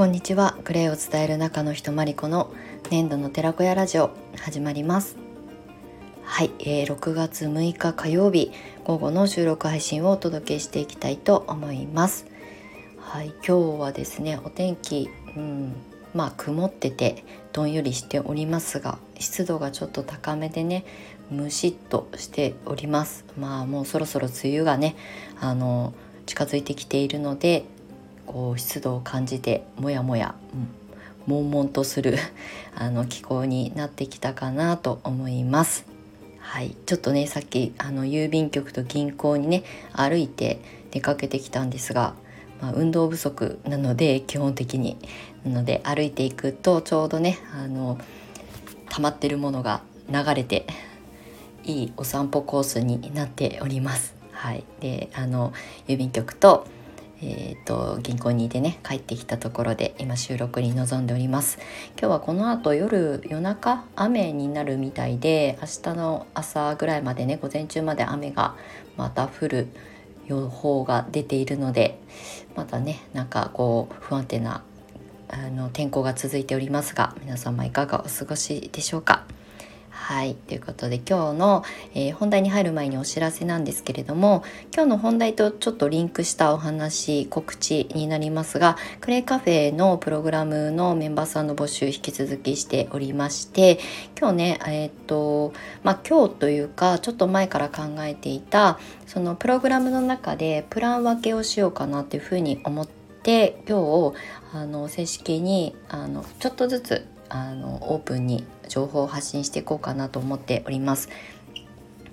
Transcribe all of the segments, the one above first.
こんにちは。クレイを伝える中の人まりこの年度の寺子屋ラジオ始まります。はい、えー、6月6日火曜日午後の収録配信をお届けしていきたいと思います。はい。今日はですねお天気うんまあ曇っててどんよりしておりますが湿度がちょっと高めでねムシッとしております。まあもうそろそろ梅雨がねあの近づいてきているのでこう湿度を感じてもやもや、うん、悶々とする あの気候になってきたかなと思います。はい、ちょっとねさっきあの郵便局と銀行にね歩いて出かけてきたんですが、まあ、運動不足なので基本的になので歩いていくとちょうどねあの溜まってるものが流れていいお散歩コースになっております。はい、であの郵便局と,、えーと、銀行にいてね帰ってきたところで今収録に臨んでおります。今日はこの後夜夜中雨になるみたいで明日の朝ぐらいまでね午前中まで雨がまた降る予報が出ているのでまたねなんかこう不安定なあの天候が続いておりますが皆様いかがお過ごしでしょうか？はいということで今日の、えー、本題に入る前にお知らせなんですけれども今日の本題とちょっとリンクしたお話告知になりますがクレイカフェのプログラムのメンバーさんの募集引き続きしておりまして今日ねえっ、とまあ今日というかちょっと前から考えていたそのプログラムの中でプラン分けをしようかなっていうふうに思って今日あの正式にあのちょっとずつあのオープンに情報を発信していこうかなと思っております。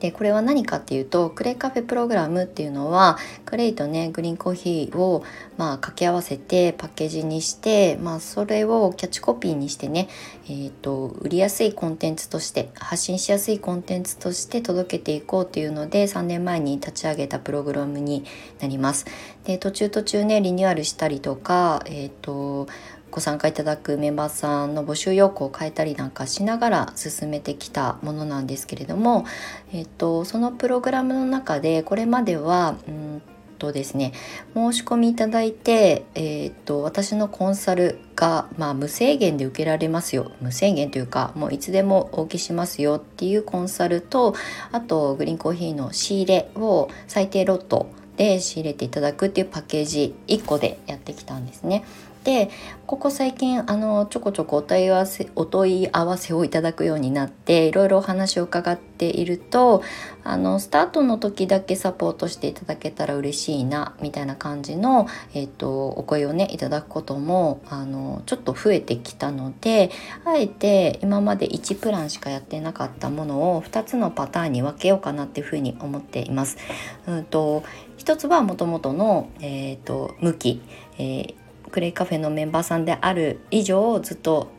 でこれは何かっていうとクレイカフェプログラムっていうのはクレイとねグリーンコーヒーをまあ掛け合わせてパッケージにして、まあ、それをキャッチコピーにしてね、えーと、売りやすいコンテンツとして発信しやすいコンテンツとして届けていこうっていうので3年前に立ち上げたプログラムになります。で途中途中ねリニューアルしたりとか、えーとご参加いただくメンバーさんの募集要項を変えたりなんかしながら進めてきたものなんですけれども、えっと、そのプログラムの中でこれまではうんとですね申し込みいただいて、え、っと私のコンサルが、まあ、無制限で受けられますよ無制限というかもういつでもお受けしますよっていうコンサルとあとグリーンコーヒーの仕入れを最低ロットで仕入れていただくっていうパッケージ1個でやってきたんですね。でここ最近あのちょこちょこお問い合わせお問い合わせをいただくようになっていろいろお話を伺っているとあのスタートの時だけサポートしていただけたら嬉しいなみたいな感じの、えーと、お声をねいただくこともあのちょっと増えてきたのであえて今まで1プランしかやってなかったものを2つのパターンに分けようかなっていうふうに思っています。うんと一つはもともとの、えーと、向き、えークレイカフェのメンバーさんである以上ずっと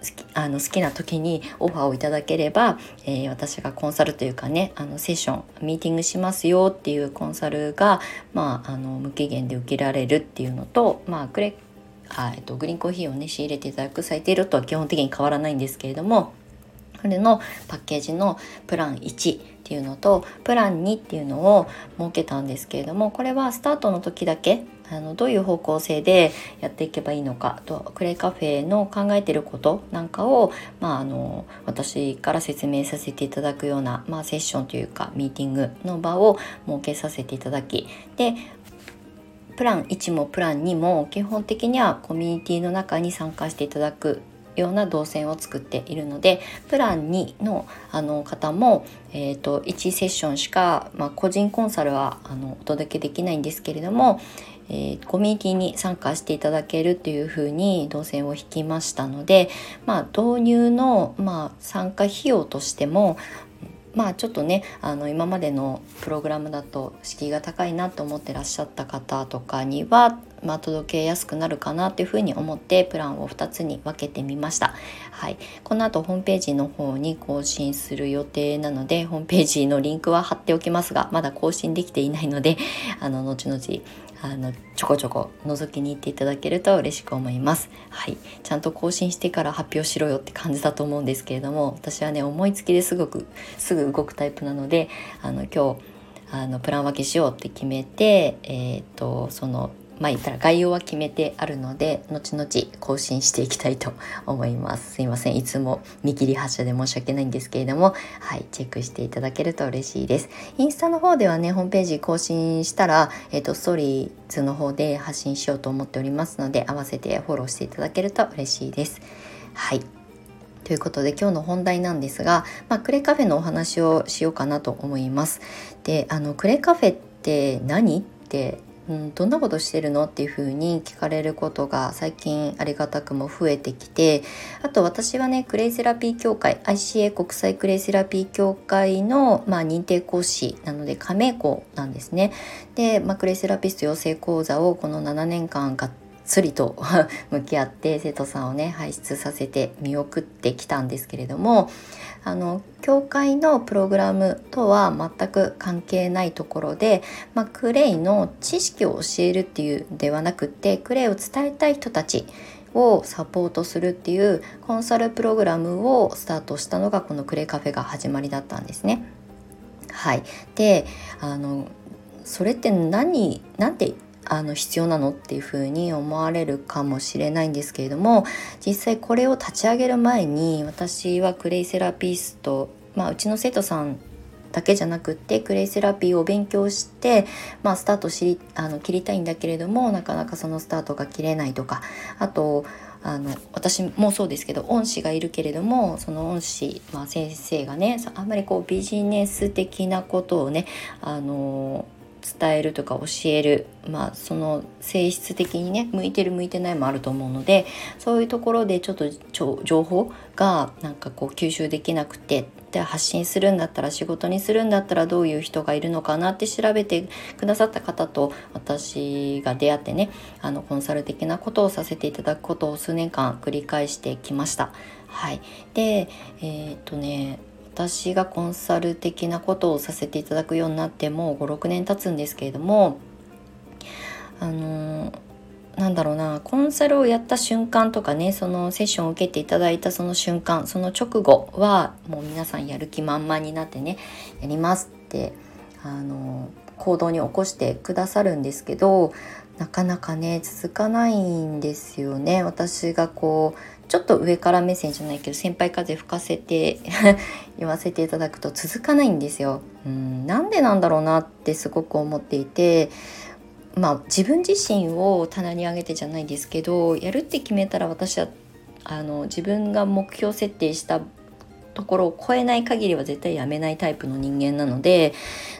好きあの好きな時にオファーをいただければ、えー、私がコンサルというかねあのセッションミーティングしますよっていうコンサルが、まあ、あの無期限で受けられるっていうのと、まあ、クレあえっと、グリーンコーヒーをね仕入れていただく最低ロットは基本的に変わらないんですけれどもこれのパッケージのプラン1っていうのとプラン2っていうのを設けたんですけれどもこれはスタートの時だけあのどういう方向性でやっていけばいいのかとクレイカフェの考えてることなんかを、まあ、あの私から説明させていただくような、まあ、セッションというかミーティングの場を設けさせていただきでプラン1もプラン2も基本的にはコミュニティの中に参加していただくような動線を作っているのでプラン2のあの方も、えーと、1セッションしか、まあ、個人コンサルはあのお届けできないんですけれども、えー、コミュニティに参加していただけるっていうふうに動線を引きましたので、まあ、導入の、まあ、参加費用としてもまあちょっとねあの今までのプログラムだと敷居が高いなと思ってらっしゃった方とかには、まあ、届けやすくなるかなっていうふうに思ってプランを2つに分けてみました。はい、この後ホームページの方に更新する予定なのでホームページのリンクは貼っておきますがまだ更新できていないので あの後々あのちょこちょこ覗きに行っていただけると嬉しく思います。はい、ちゃんと更新してから発表しろよって感じだと思うんですけれども私はね思いつきですごくすぐ動くタイプなのであの今日あのプラン分けしようって決めて、えーと、そのまあ言ったら概要は決めてあるので後々更新していきたいと思います。すいません。いつも見切り発車で申し訳ないんですけれども。はいチェックしていただけると嬉しいです。インスタの方ではねホームページ更新したらえっ、ー、とストーリーズの方で発信しようと思っておりますので合わせてフォローしていただけると嬉しいです。はい。ということで今日の本題なんですが、まあ、クレカフェのお話をしようかなと思います。であのクレカフェって何？ってうん、どんなことしてるのっていうふうに聞かれることが最近ありがたくも増えてきてあと私はねクレイセラピー協会 ICA 国際クレイセラピー協会の、まあ、認定講師なので加盟校なんですね。で、まあ、クレイセラピスト養成講座をこの7年間がっつりと 向き合って生徒さんをね輩出させて見送ってきたんですけれどもあの教会のプログラムとは全く関係ないところで、まあ、クレイの知識を教えるっていうではなくってクレイを伝えたい人たちをサポートするっていうコンサルプログラムをスタートしたのがこのクレイカフェが始まりだったんですね。はい、であのそれって何なんてあの必要なのっていうふうに思われるかもしれないんですけれども実際これを立ち上げる前に私はクレイセラピスト、まあ、うちの生徒さんだけじゃなくってクレイセラピーを勉強して、まあ、スタートしりあの切りたいんだけれどもなかなかそのスタートが切れないとかあとあの私もそうですけど恩師がいるけれどもその恩師、まあ、先生がねあんまりこうビジネス的なことをねあの伝えるとか教える、まあ、その性質的にね向いてる向いてないもあると思うのでそういうところでちょっと情報がなんかこう吸収できなくてで発信するんだったら仕事にするんだったらどういう人がいるのかなって調べてくださった方と私が出会ってねあのコンサル的なことをさせていただくことを数年間繰り返してきました。はい、でえー、っとね私がコンサル的なことをさせていただくようになってもう56年経つんですけれどもあのなんだろうなコンサルをやった瞬間とかねそのセッションを受けていただいたその瞬間その直後はもう皆さんやる気満々になってねやりますってあの行動に起こしてくださるんですけどなかなかね続かないんですよね。私がこうちょっと上から目線じゃないけど先輩風吹かせて 言わせていただくと続かないんですよ。うんなんでなんだろうなってすごく思っていてまあ自分自身を棚に上げてじゃないですけどやるって決めたら私はあの自分が目標設定したところを超えない限りは絶対やめないタイプの人間なので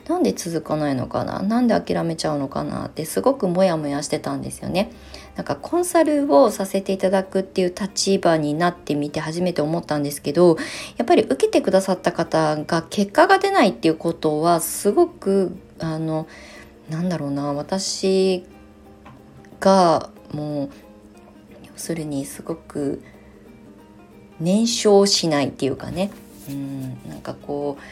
なんで続かないのかななんで諦めちゃうのかなってすごくモヤモヤしてたんですよね。なんかコンサルをさせていただくっていう立場になってみて初めて思ったんですけどやっぱり受けてくださった方が結果が出ないっていうことはすごくあのなんだろうな私がもう要するにすごく燃焼しないっていうかね。うんなんかこう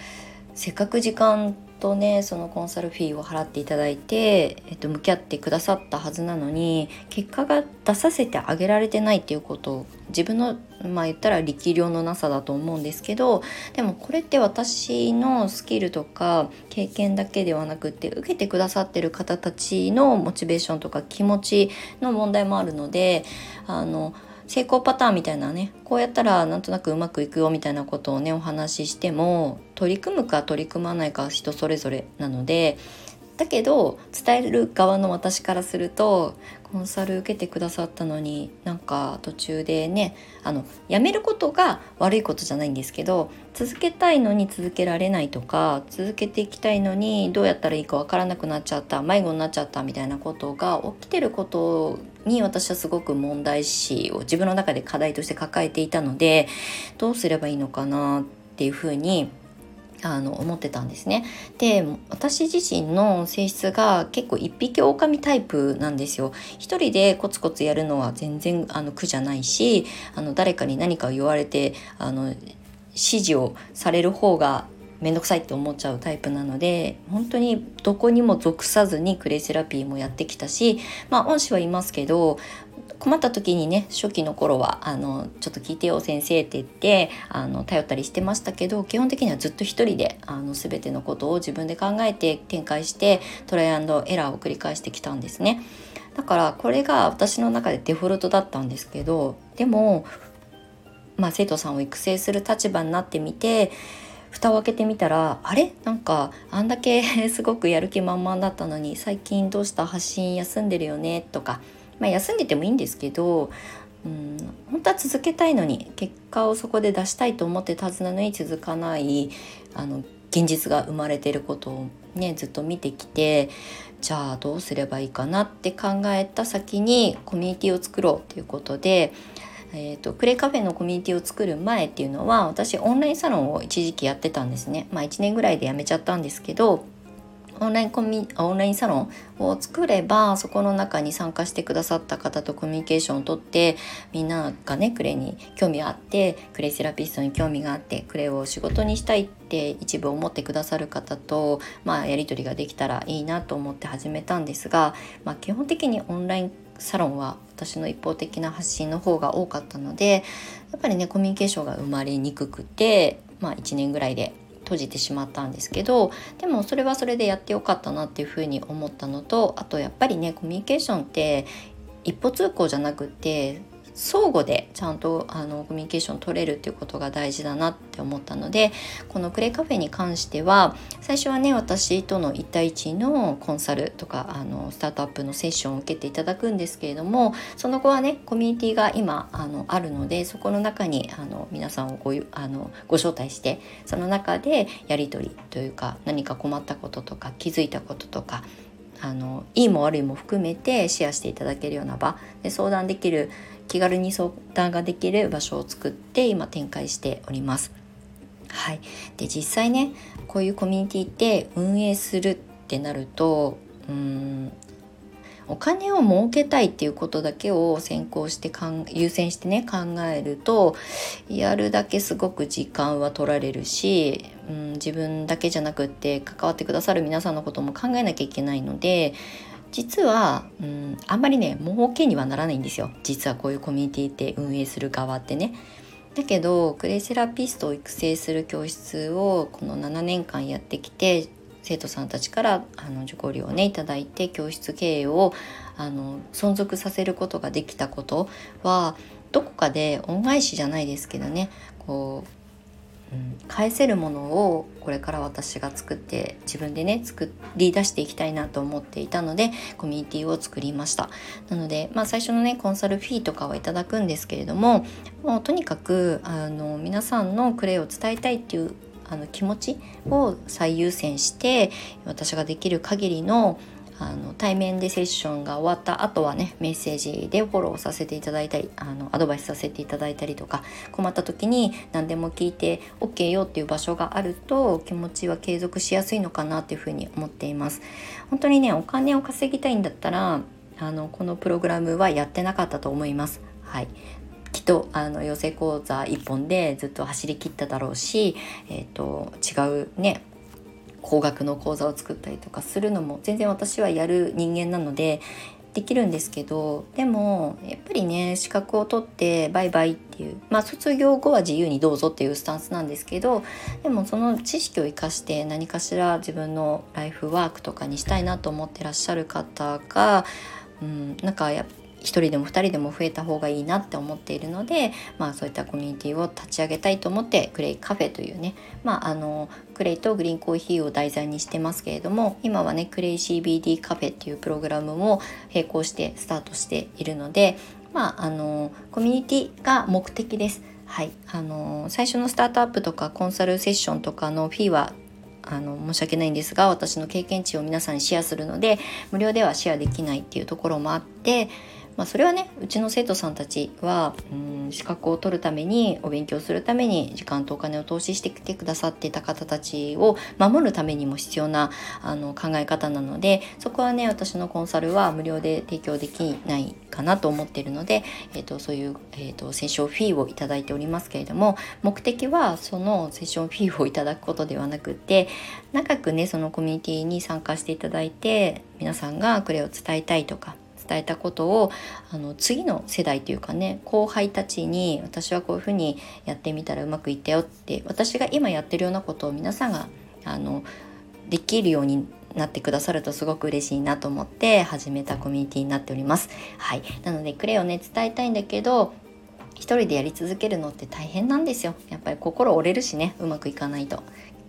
せっかく時間とねそのコンサルフィーを払っていただいて、えっと、向き合ってくださったはずなのに結果が出させてあげられてないっていうことを自分のまあ言ったら力量のなさだと思うんですけどでもこれって私のスキルとか経験だけではなくって受けてくださってる方たちのモチベーションとか気持ちの問題もあるのであの成功パターンみたいなねこうやったらなんとなくうまくいくよみたいなことをねお話ししても取り組むか取り組まないか人それぞれなのでだけど伝える側の私からするとコンサル受けてくださったのになんか途中でねあのやめることが悪いことじゃないんですけど続けたいのに続けられないとか続けていきたいのにどうやったらいいかわからなくなっちゃった迷子になっちゃったみたいなことが起きてることに私はすごく問題視を自分の中で課題として抱えていたのでどうすればいいのかなっていうふうにあの思ってたんですね。で私自身の性質が結構一匹狼タイプなんですよ。一人でコツコツやるのは全然あの苦じゃないしあの誰かに何かを言われてあの指示をされる方が面倒くさいって思っちゃうタイプなので本当にどこにも属さずにクレイセラピーもやってきたしまあ恩師はいますけど困った時にね初期の頃はあの「ちょっと聞いてよ先生」って言ってあの頼ったりしてましたけど基本的にはずっと一人であの全てのことを自分で考えて展開してトライアンドエラーを繰り返してきたんですね。だからこれが私の中でデフォルトだったんですけどでも、まあ、生徒さんを育成する立場になってみて蓋を開けてみたらあれ？なんかあんだけ すごくやる気満々だったのに最近どうした？発信休んでるよね？とか、まあ、休んでてもいいんですけどうん本当は続けたいのに結果をそこで出したいと思ってたはずなのに続かないあの現実が生まれてることをねずっと見てきてじゃあどうすればいいかなって考えた先にコミュニティを作ろうということで、えーと、クレイカフェのコミュニティを作る前っていうのは私オンラインサロンを一時期やってたんですね。まあ1年ぐらいで辞めちゃったんですけどオンラインコミオンラインサロンを作ればそこの中に参加してくださった方とコミュニケーションをとってみんながねクレイに興味があってクレイセラピストに興味があってクレイを仕事にしたいって一部思ってくださる方と、まあ、やり取りができたらいいなと思って始めたんですが、まあ、基本的にオンラインサロンは私の一方的な発信の方が多かったのでやっぱりねコミュニケーションが生まれにくくて、まあ、1年ぐらいで閉じてしまったんですけどでもそれはそれでやってよかったなっていうふうに思ったのとあとやっぱりねコミュニケーションって一歩通行じゃなくて相互でちゃんとあのコミュニケーション取れるっていうことが大事だなって思ったのでこのクレイカフェに関しては最初はね私との1対1のコンサルとかあのスタートアップのセッションを受けていただくんですけれどもその後はねコミュニティが今あのあるのでそこの中にあの皆さんをごあのご招待してその中でやり取りというか何か困ったこととか気づいたこととかあのいいも悪いも含めてシェアしていただけるような場で相談できる気軽に相談ができる場所を作って今展開しております。はい、で実際ねこういうコミュニティって運営するってなるとうんお金を儲けたいっていうことだけを先行してかん優先してね考えるとやるだけすごく時間は取られるし、うん、自分だけじゃなくって関わってくださる皆さんのことも考えなきゃいけないので実は、うん、あんまりね儲けにはならないんですよ実はこういうコミュニティって運営する側ってね。だけどクレイセラピストを育成する教室をこの7年間やってきて生徒さんたちからあの受講料をね頂いて教室経営をあの存続させることができたことはどこかで恩返しじゃないですけどねこう返せるものをこれから私が作って自分でね作り出していきたいなと思っていたのでコミュニティを作りました。なので、まあ、最初のねコンサルフィーとかはいただくんですけれどももうとにかくあの皆さんのクレイを伝えたいっていうあの気持ちを最優先して私ができる限りのあの対面でセッションが終わった後はねメッセージでフォローさせていただいたりあのアドバイスさせていただいたりとか困った時に何でも聞いて OK よっていう場所があると気持ちは継続しやすいのかなっていうふうに思っています。本当にねお金を稼ぎたいんだったらあのこのプログラムはやってなかったと思います。はい。きっとあの養成講座1本でずっと走りきっただろうし、えーと違うね高額の講座を作ったりとかするのも全然私はやる人間なのでできるんですけどでもやっぱりね資格を取ってバイバイっていうまあ卒業後は自由にどうぞっていうスタンスなんですけどでもその知識を生かして何かしら自分のライフワークとかにしたいなと思ってらっしゃる方が、うん、なんかやっ1人でも2人でも増えた方がいいなって思っているので、まあ、そういったコミュニティを立ち上げたいと思ってクレイカフェというね、まあ、あのクレイとグリーンコーヒーを題材にしてますけれども今はねクレイ CBD カフェっていうプログラムも並行してスタートしているので、まあ、あのコミュニティが目的です。はい、あの最初のスタートアップとかコンサルセッションとかのフィーはあの申し訳ないんですが私の経験値を皆さんにシェアするので無料ではシェアできないっていうところもあってまあ、それはねうちの生徒さんたちはうん資格を取るためにお勉強するために時間とお金を投資してきてくださっていた方たちを守るためにも必要なあの考え方なのでそこはね私のコンサルは無料で提供できないかなと思っているので、えーと、そういう、えーと、セッションフィーをいただいておりますけれども目的はそのセッションフィーをいただくことではなくって長くねそのコミュニティに参加していただいて皆さんがこれを伝えたいとか伝えたことをあの次の世代というかね後輩たちに私はこういうふうにやってみたらうまくいったよって私が今やってるようなことを皆さんがあのできるようになってくださるとすごく嬉しいなと思って始めたコミュニティになっております。はい、なのでクレイをね伝えたいんだけど一人でやり続けるのって大変なんですよ。やっぱり心折れるしねうまくいかないと。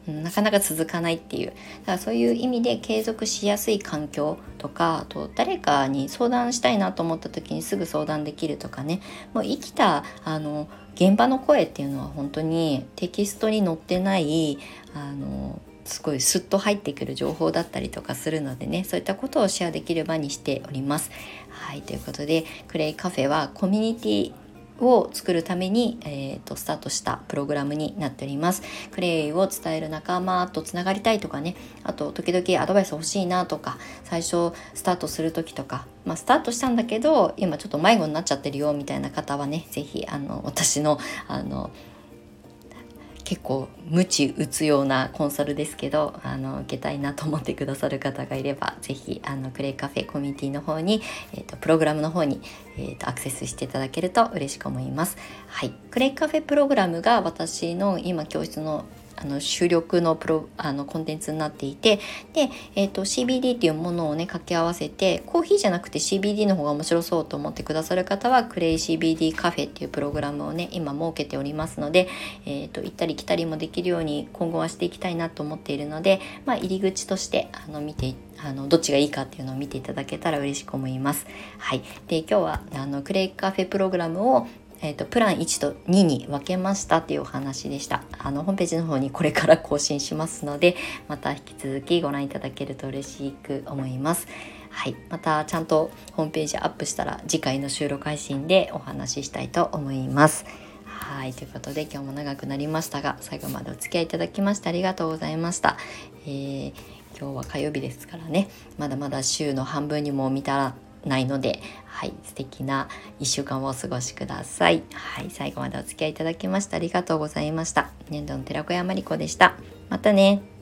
なかなか続かないっていう。だからそういう意味で継続しやすい環境とかあと誰かに相談したいなと思った時にすぐ相談できるとかね。もう生きたあの現場の声っていうのは本当にテキストに載ってないあのすごいスッと入ってくる情報だったりとかするのでね。そういったことをシェアできる場にしております。はいということでクレイカフェはコミュニティを作るために、えーと、スタートしたプログラムになっております。クレイを伝える仲間とつながりたいとかねあと時々アドバイス欲しいなとか最初スタートする時とか、まあ、スタートしたんだけど今ちょっと迷子になっちゃってるよみたいな方はね是非私のあの結構無知打つようなコンサルですけどあの受けたいなと思ってくださる方がいれば是非あのクレイカフェコミュニティの方に、えーと、プログラムの方に、えーと、アクセスしていただけると嬉しく思います。はい、クレイカフェプログラムが私の今教室のあの主力のプロあのコンテンツになっていてで、えーと、CBD っていうものをね掛け合わせてコーヒーじゃなくて CBD の方が面白そうと思ってくださる方はクレイ CBD カフェっていうプログラムをね今設けておりますので、えーと、行ったり来たりもできるように今後はしていきたいなと思っているので、まあ、入り口としてあの見てあのどっちがいいかっていうのを見ていただけたら嬉しく思います。はい、で今日はあのクレイカフェプログラムをえーと、プラン1と2に分けましたっていうお話でした。あのホームページの方にこれから更新しますのでまた引き続きご覧いただけると嬉しく思います。はい、またちゃんとホームページアップしたら次回の収録配信でお話ししたいと思います。はい。ということで今日も長くなりましたが最後までお付き合いいただきましてありがとうございました、えー、今日は火曜日ですからね。まだまだ週の半分にも満たないので、はい、素敵な1週間をお過ごしください。はい、最後までお付き合いいただきましてありがとうございました。年度の寺子屋まりこでした。またね。